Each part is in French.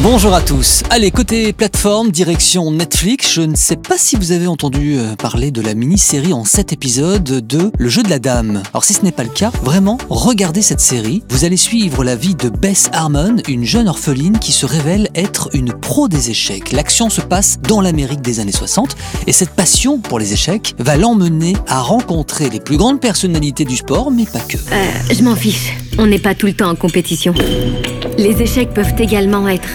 Bonjour à tous. Allez, côté plateforme, direction Netflix, je ne sais pas si vous avez entendu euh, parler de la mini-série en 7 épisodes de Le jeu de la dame. Alors si ce n'est pas le cas, vraiment, regardez cette série. Vous allez suivre la vie de Bess Harmon, une jeune orpheline qui se révèle être une pro des échecs. L'action se passe dans l'Amérique des années 60 et cette passion pour les échecs va l'emmener à rencontrer les plus grandes personnalités du sport, mais pas que. Euh, je m'en fiche. On n'est pas tout le temps en compétition. Les échecs peuvent également être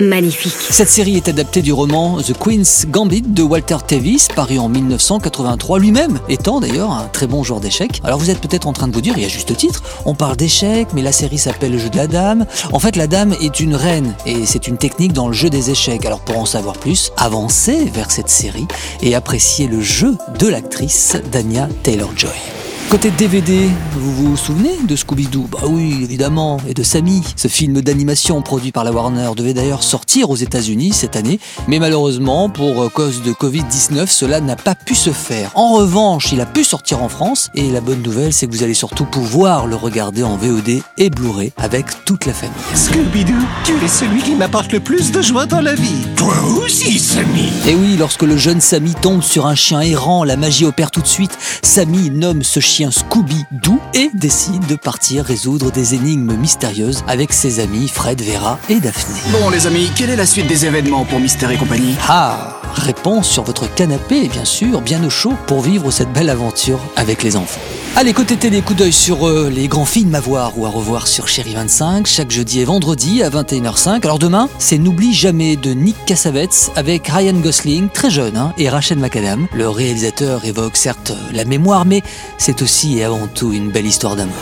magnifiques. Cette série est adaptée du roman The Queen's Gambit de Walter Tevis, paru en 1983, lui-même étant d'ailleurs un très bon joueur d'échecs. Alors vous êtes peut-être en train de vous dire, et à juste titre, on parle d'échecs, mais la série s'appelle Le jeu de la dame. En fait, la dame est une reine, et c'est une technique dans le jeu des échecs. Alors pour en savoir plus, avancez vers cette série et appréciez le jeu de l'actrice Dania Taylor-Joy. Côté DVD, vous vous souvenez de Scooby-Doo? Bah oui, évidemment, et de Sammy. Ce film d'animation produit par la Warner devait d'ailleurs sortir aux États-Unis cette année, mais malheureusement, pour cause de Covid-19, cela n'a pas pu se faire. En revanche, il a pu sortir en France, et la bonne nouvelle, c'est que vous allez surtout pouvoir le regarder en VOD et Blu-ray avec toute la famille. Scooby-Doo, tu es celui qui m'apporte le plus de joie dans la vie. Toi aussi, Sammy. Et oui, lorsque le jeune Sammy tombe sur un chien errant, la magie opère tout de suite. Sammy nomme ce chien Scooby-Doo et décide de partir résoudre des énigmes mystérieuses avec ses amis Fred, Vera et Daphné. Bon les amis, quelle est la suite des événements pour Mystère et compagnie? Ah Réponse sur votre canapé, bien sûr, bien au chaud, pour vivre cette belle aventure avec les enfants. Allez, côté télé, coup d'œil sur euh, les grands films à voir ou à revoir sur Chéri 25, chaque jeudi et vendredi à 21h05. Alors demain, c'est N'oublie jamais de Nick Cassavetes avec Ryan Gosling, très jeune, hein, et Rachel McAdam. Le réalisateur évoque certes la mémoire, mais c'est aussi et avant tout une belle histoire d'amour.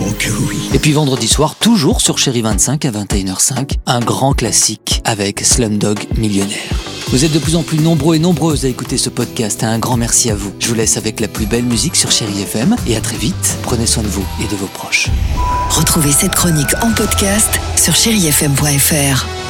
Oh que oui. Et puis vendredi soir, toujours sur Chéri 25 à 21h05, un grand classique avec Slumdog Millionnaire. Vous êtes de plus en plus nombreux et nombreuses à écouter ce podcast. Un grand merci à vous. Je vous laisse avec la plus belle musique sur Chéri FM et à très vite. Prenez soin de vous et de vos proches. Retrouvez cette chronique en podcast sur chérifm.fr.